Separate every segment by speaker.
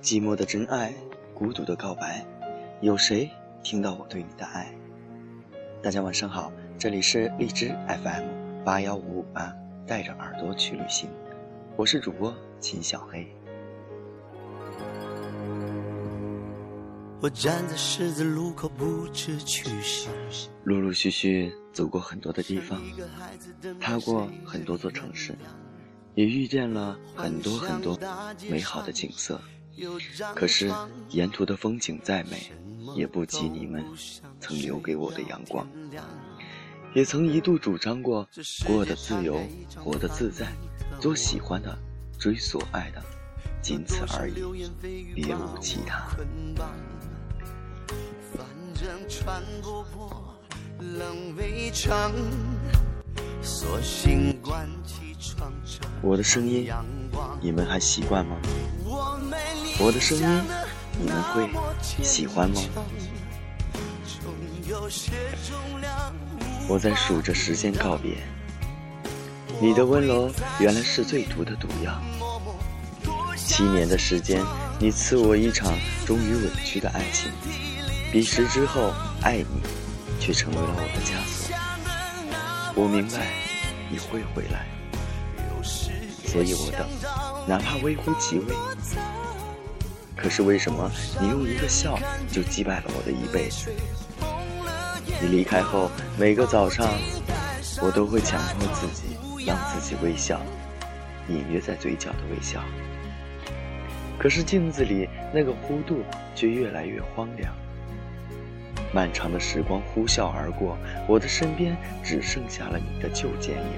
Speaker 1: 寂寞的真爱，孤独的告白，有谁听到我对你的爱？大家晚上好，这里是荔枝 FM 八幺五五八，带着耳朵去旅行，我是主播秦小黑。我站在十字路口不知去向，陆陆续续走过很多的地方，踏过很多座城市，也遇见了很多很多美好的景色。可是沿途的风景再美，也不及你们曾留给我的阳光。也曾一度主张过过得自由，活得自在，做喜欢的，追所爱的，仅此而已，别无其他。穿不破冷围城，索性关起窗我的声音，你们还习惯吗？我的声音，你们会喜欢吗？我在数着时间告别，你的温柔原来是最毒的毒药。七年的时间，你赐我一场终于委屈的爱情。彼时之后，爱你，却成为了我的枷锁。我明白你会回来，所以我等，哪怕微乎其微。可是为什么你用一个笑就击败了我的一辈子？你离开后，每个早上，我都会强迫自己让自己微笑，隐约在嘴角的微笑。可是镜子里那个弧度却越来越荒凉。漫长的时光呼啸而过，我的身边只剩下了你的旧剪影。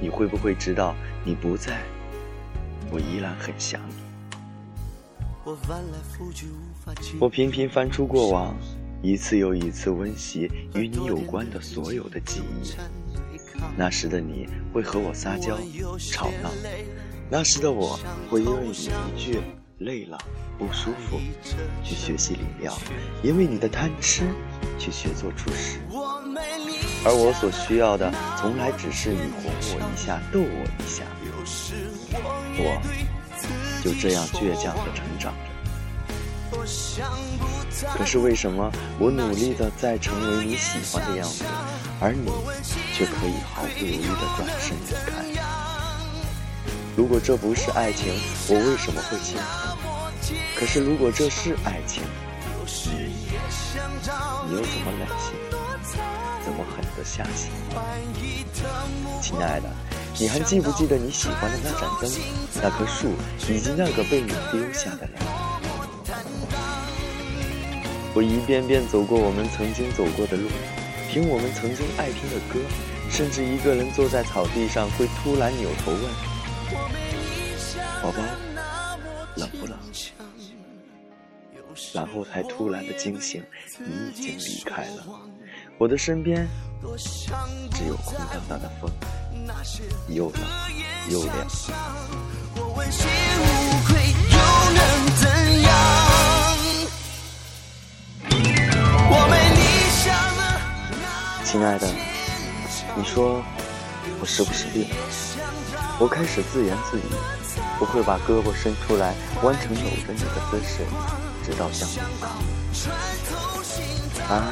Speaker 1: 你会不会知道，你不在，我依然很想你。我频频翻出过往，一次又一次温习与你有关的所有的记忆。那时的你会和我撒娇、吵闹，那时的我会因为你一句。累了，不舒服，去学习理疗；因为你的贪吃，去学做厨师。而我所需要的，从来只是你哄我一下，逗我一下。我就这样倔强的成长着。可是为什么我努力的在成为你喜欢的样子，而你却可以毫不犹豫的转身离开？如果这不是爱情，我为什么会幸福？可是，如果这是爱情，你又怎么忍心，怎么狠得下心？亲爱的，你还记不记得你喜欢的那盏灯、那棵树，以及那个被你丢下的人？我一遍遍走过我们曾经走过的路，听我们曾经爱听的歌，甚至一个人坐在草地上，会突然扭头问：“宝宝，冷不冷？”然后才突然的惊醒，你已经离开了，我的身边只有空荡荡的风，又冷又凉。亲爱的，你说我是不是病了？我开始自言自语，我会把胳膊伸出来，弯成搂着你的姿势。直到相拥，而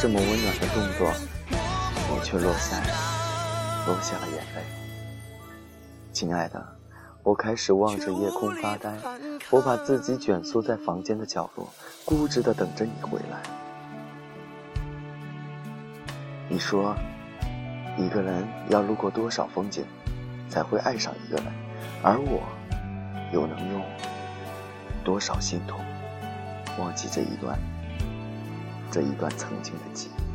Speaker 1: 这么温暖的动作，你却落下了落下了眼泪。亲爱的，我开始望着夜空发呆，我把自己卷缩在房间的角落，固执的等着你回来。你说，一个人要路过多少风景，才会爱上一个人？而我，又能用多少心痛？忘记这一段，这一段曾经的记忆。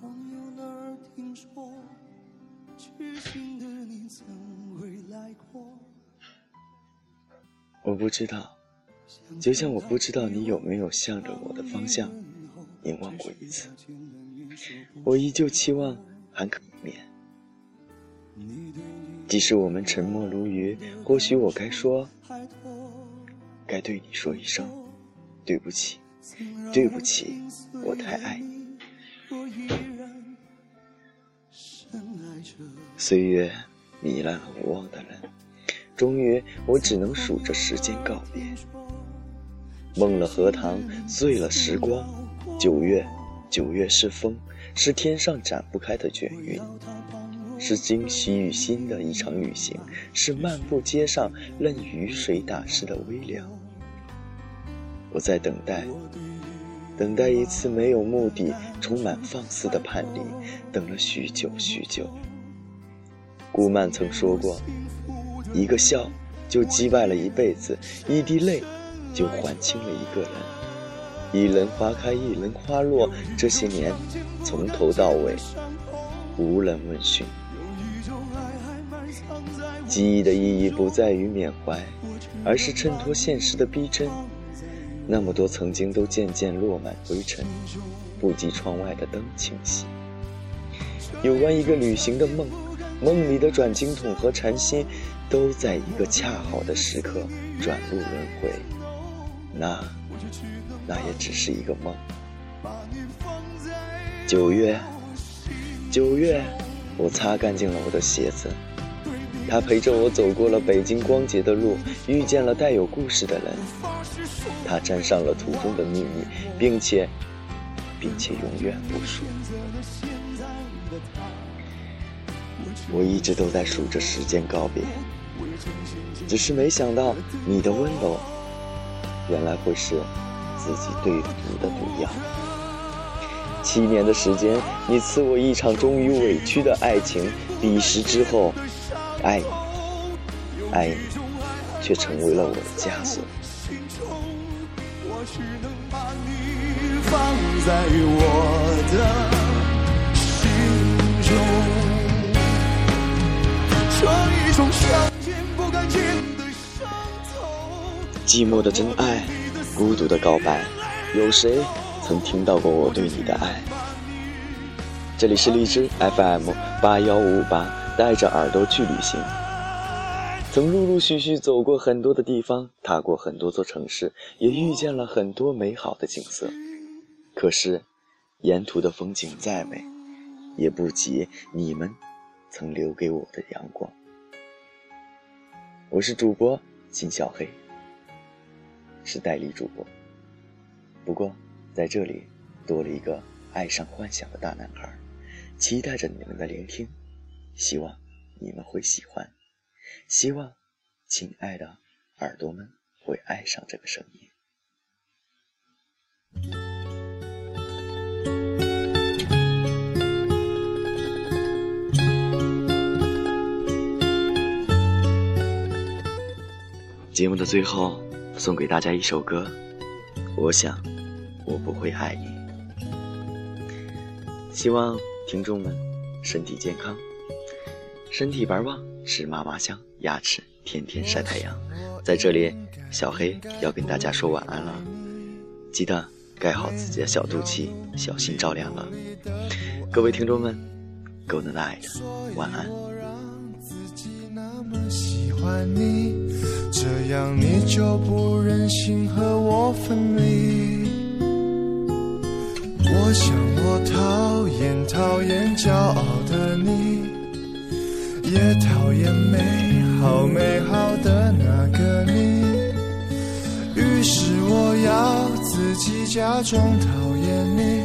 Speaker 1: 朋
Speaker 2: 友那儿听说痴情的你曾来过？
Speaker 1: 我不知道。就像我不知道你有没有向着我的方向凝望过一次。我依旧期望还可以面。即使我们沉默如鱼或许我该说该对你说一声对不起对不起我太爱你。岁月糜烂了无望的人，终于我只能数着时间告别。梦了荷塘，碎了时光。九月，九月是风，是天上展不开的卷云，是惊喜与心的一场旅行，是漫步街上任雨水打湿的微凉。我在等待。等待一次没有目的、充满放肆的叛离，等了许久许久。顾漫曾说过：“一个笑就击败了一辈子，一滴泪就还清了一个人。一轮花开，一轮花落，这些年从头到尾无人问讯。记忆的意义不在于缅怀，而是衬托现实的逼真。”那么多曾经都渐渐落满灰尘，不及窗外的灯清晰。有关一个旅行的梦，梦里的转经筒和禅心，都在一个恰好的时刻转入轮回。那，那也只是一个梦。九月，九月，我擦干净了我的鞋子。他陪着我走过了北京光洁的路，遇见了带有故事的人。他沾上了途中的秘密，并且，并且永远不说。我一直都在数着时间告别，只是没想到你的温柔，原来会是自己对毒的毒药。七年的时间，你赐我一场终于委屈的爱情，彼时之后。爱你，爱你，却成为了我的枷锁。寂寞的真爱，孤独的告白，有谁曾听到过我对你的爱？这里是荔枝 FM 八幺五五八。带着耳朵去旅行，曾陆陆续续走过很多的地方，踏过很多座城市，也遇见了很多美好的景色。可是，沿途的风景再美，也不及你们曾留给我的阳光。我是主播金小黑，是代理主播。不过，在这里多了一个爱上幻想的大男孩，期待着你们的聆听。希望你们会喜欢，希望亲爱的耳朵们会爱上这个声音。节目的最后，送给大家一首歌。我想，我不会爱你。希望听众们身体健康。身体白旺，吃嘛嘛香，牙齿天天晒太阳。在这里，小黑要跟大家说晚安了，记得盖好自己的小肚脐，小心着凉了。各位听众们，Good night，晚安。这样你就不忍心和我分离。我想我讨厌讨厌骄傲的你。也讨厌美好美好的那个你，于是我要自己假装讨厌你，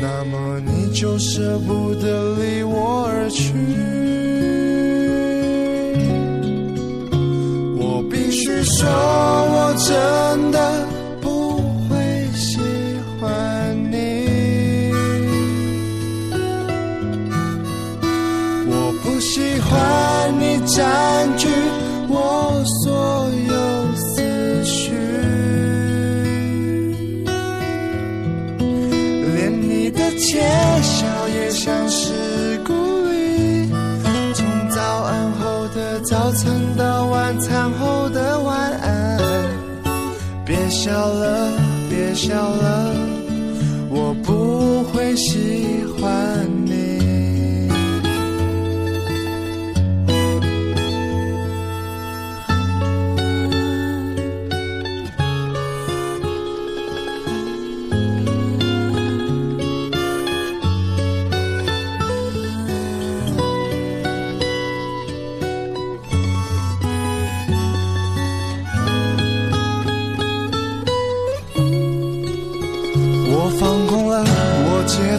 Speaker 1: 那么你就舍不得离我而去。的窃笑也像是故意，从早安后的早餐
Speaker 3: 到晚餐后的晚安，别笑了，别笑了，我不会喜。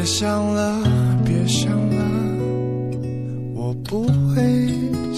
Speaker 3: 别想了，别想了，我不会。